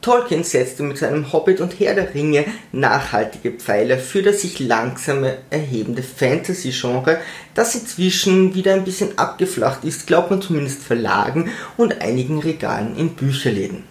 Tolkien setzte mit seinem Hobbit und Herr der Ringe nachhaltige Pfeiler für das sich langsam erhebende Fantasy-Genre, das inzwischen wieder ein bisschen abgeflacht ist, glaubt man zumindest Verlagen und einigen Regalen in Bücherläden.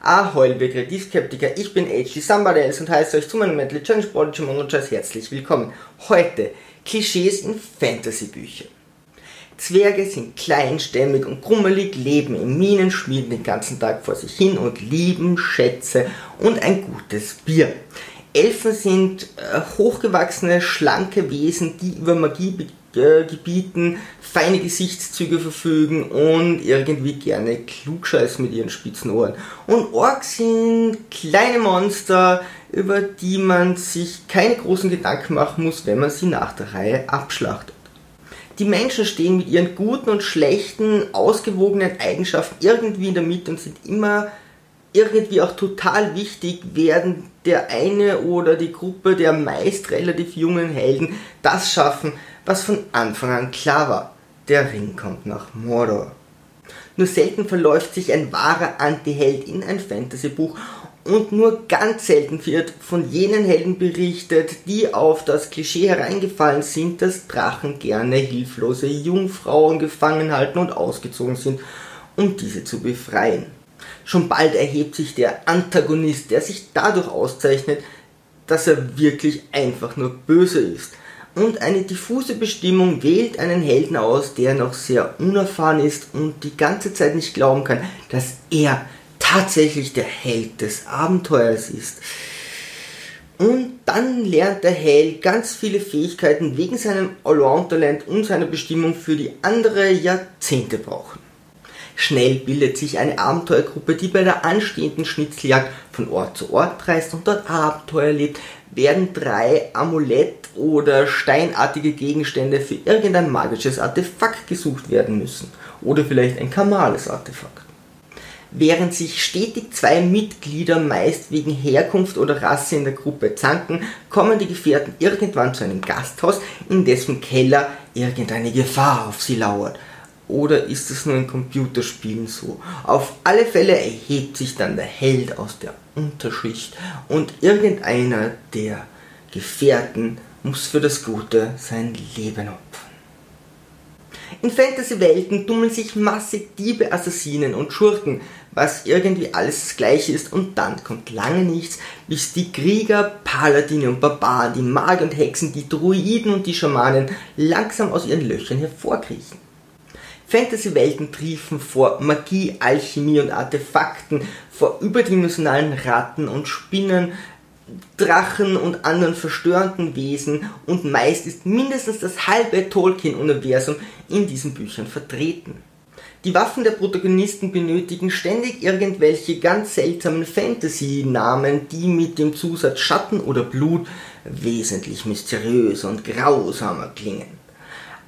Ahoi, liebe Kreativskeptiker, ich bin HG Somebody Else und heiße euch zu meinem Mental Challenge Prodigy Monochas herzlich willkommen. Heute Klischees in Fantasy-Büchern. Zwerge sind klein, stämmig und krummelig, leben in Minen, schmieden den ganzen Tag vor sich hin und lieben Schätze und ein gutes Bier. Elfen sind äh, hochgewachsene, schlanke Wesen, die über Magie Gebieten feine Gesichtszüge verfügen und irgendwie gerne klugscheißen mit ihren spitzen Ohren. Und Orks sind kleine Monster, über die man sich keine großen Gedanken machen muss, wenn man sie nach der Reihe abschlachtet. Die Menschen stehen mit ihren guten und schlechten, ausgewogenen Eigenschaften irgendwie in der Mitte und sind immer irgendwie auch total wichtig, werden der eine oder die Gruppe der meist relativ jungen Helden das schaffen, was von Anfang an klar war. Der Ring kommt nach Mordor. Nur selten verläuft sich ein wahrer Anti-Held in ein Fantasy-Buch und nur ganz selten wird von jenen Helden berichtet, die auf das Klischee hereingefallen sind, dass Drachen gerne hilflose Jungfrauen gefangen halten und ausgezogen sind, um diese zu befreien. Schon bald erhebt sich der Antagonist, der sich dadurch auszeichnet, dass er wirklich einfach nur böse ist und eine diffuse Bestimmung wählt einen Helden aus, der noch sehr unerfahren ist und die ganze Zeit nicht glauben kann, dass er tatsächlich der Held des Abenteuers ist. Und dann lernt der Held ganz viele Fähigkeiten wegen seinem Allround-Talent und seiner Bestimmung für die andere Jahrzehnte brauchen. Schnell bildet sich eine Abenteuergruppe, die bei der anstehenden Schnitzeljagd von Ort zu Ort reist und dort Abenteuer lebt, werden drei Amulett- oder steinartige Gegenstände für irgendein magisches Artefakt gesucht werden müssen. Oder vielleicht ein kamales Artefakt. Während sich stetig zwei Mitglieder meist wegen Herkunft oder Rasse in der Gruppe zanken, kommen die Gefährten irgendwann zu einem Gasthaus, in dessen Keller irgendeine Gefahr auf sie lauert. Oder ist es nur in Computerspielen so? Auf alle Fälle erhebt sich dann der Held aus der Unterschicht und irgendeiner der Gefährten muss für das Gute sein Leben opfern. In Fantasy-Welten tummeln sich massig Diebe, Assassinen und Schurken, was irgendwie alles das gleiche ist und dann kommt lange nichts, bis die Krieger, Paladine und Barbaren, die Magier und Hexen, die Druiden und die Schamanen langsam aus ihren Löchern hervorkriechen. Fantasy-Welten triefen vor Magie, Alchemie und Artefakten, vor überdimensionalen Ratten und Spinnen, Drachen und anderen verstörenden Wesen und meist ist mindestens das halbe Tolkien-Universum in diesen Büchern vertreten. Die Waffen der Protagonisten benötigen ständig irgendwelche ganz seltsamen Fantasy-Namen, die mit dem Zusatz Schatten oder Blut wesentlich mysteriöser und grausamer klingen.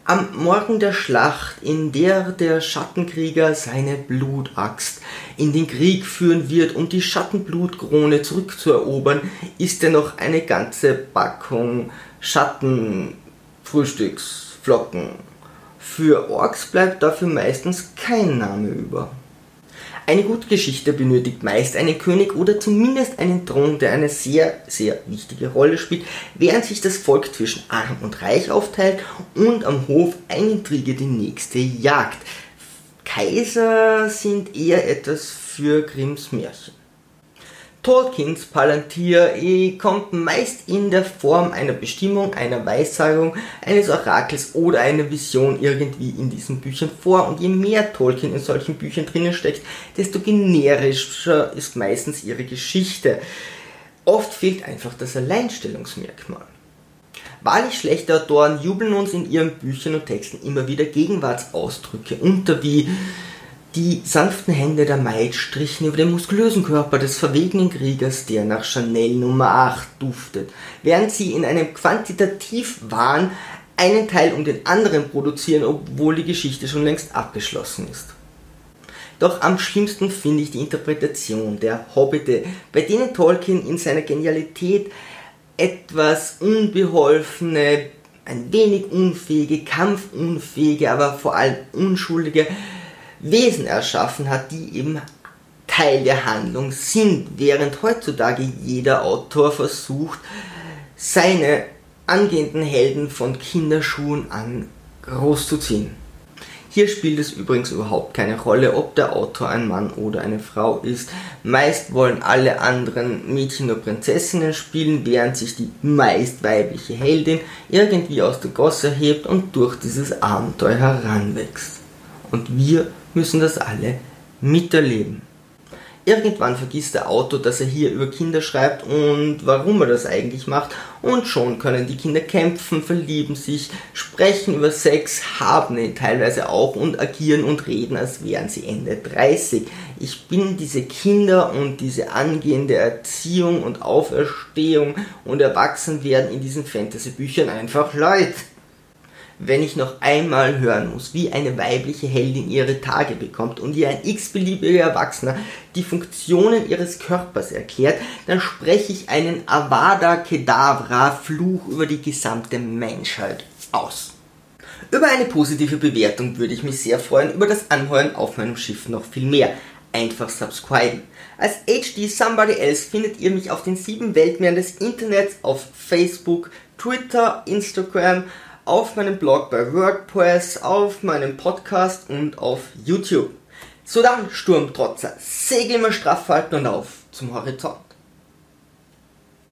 Am Morgen der Schlacht, in der der Schattenkrieger seine Blutaxt in den Krieg führen wird, um die Schattenblutkrone zurückzuerobern, ist er noch eine ganze Packung Schattenfrühstücksflocken. Für Orks bleibt dafür meistens kein Name über. Eine gute Geschichte benötigt meist einen König oder zumindest einen Thron, der eine sehr, sehr wichtige Rolle spielt, während sich das Volk zwischen arm und reich aufteilt und am Hof eine Intrige die nächste jagt. Kaiser sind eher etwas für Grimms Märchen. Tolkiens Palantir eh, kommt meist in der Form einer Bestimmung, einer Weissagung, eines Orakels oder einer Vision irgendwie in diesen Büchern vor. Und je mehr Tolkien in solchen Büchern drinnen steckt, desto generischer ist meistens ihre Geschichte. Oft fehlt einfach das Alleinstellungsmerkmal. Wahrlich schlechte Autoren jubeln uns in ihren Büchern und Texten immer wieder Gegenwartsausdrücke unter wie die sanften Hände der Maid strichen über den muskulösen Körper des verwegenen Kriegers, der nach Chanel Nummer 8 duftet, während sie in einem Quantitativwahn einen Teil um den anderen produzieren, obwohl die Geschichte schon längst abgeschlossen ist. Doch am schlimmsten finde ich die Interpretation der Hobbite, bei denen Tolkien in seiner Genialität etwas unbeholfene, ein wenig unfähige, kampfunfähige, aber vor allem unschuldige Wesen erschaffen hat, die eben Teil der Handlung sind, während heutzutage jeder Autor versucht, seine angehenden Helden von Kinderschuhen an großzuziehen. Hier spielt es übrigens überhaupt keine Rolle, ob der Autor ein Mann oder eine Frau ist. Meist wollen alle anderen Mädchen nur Prinzessinnen spielen, während sich die meist weibliche Heldin irgendwie aus der Gosse hebt und durch dieses Abenteuer heranwächst. Und wir müssen das alle miterleben. Irgendwann vergisst der Autor, dass er hier über Kinder schreibt und warum er das eigentlich macht. Und schon können die Kinder kämpfen, verlieben sich, sprechen über Sex, haben ihn teilweise auch und agieren und reden, als wären sie Ende 30. Ich bin diese Kinder und diese angehende Erziehung und Auferstehung und Erwachsenwerden in diesen Fantasy-Büchern einfach leid wenn ich noch einmal hören muss, wie eine weibliche Heldin ihre Tage bekommt und ihr ein x-beliebiger Erwachsener die Funktionen ihres Körpers erklärt, dann spreche ich einen Avada Kedavra Fluch über die gesamte Menschheit aus. Über eine positive Bewertung würde ich mich sehr freuen, über das Anheuern auf meinem Schiff noch viel mehr. Einfach subscriben. Als HD Somebody Else findet ihr mich auf den sieben Weltmeeren des Internets auf Facebook, Twitter, Instagram, auf meinem Blog bei WordPress, auf meinem Podcast und auf YouTube. So dann, Sturmtrotzer, Segel immer straff halten und auf zum Horizont.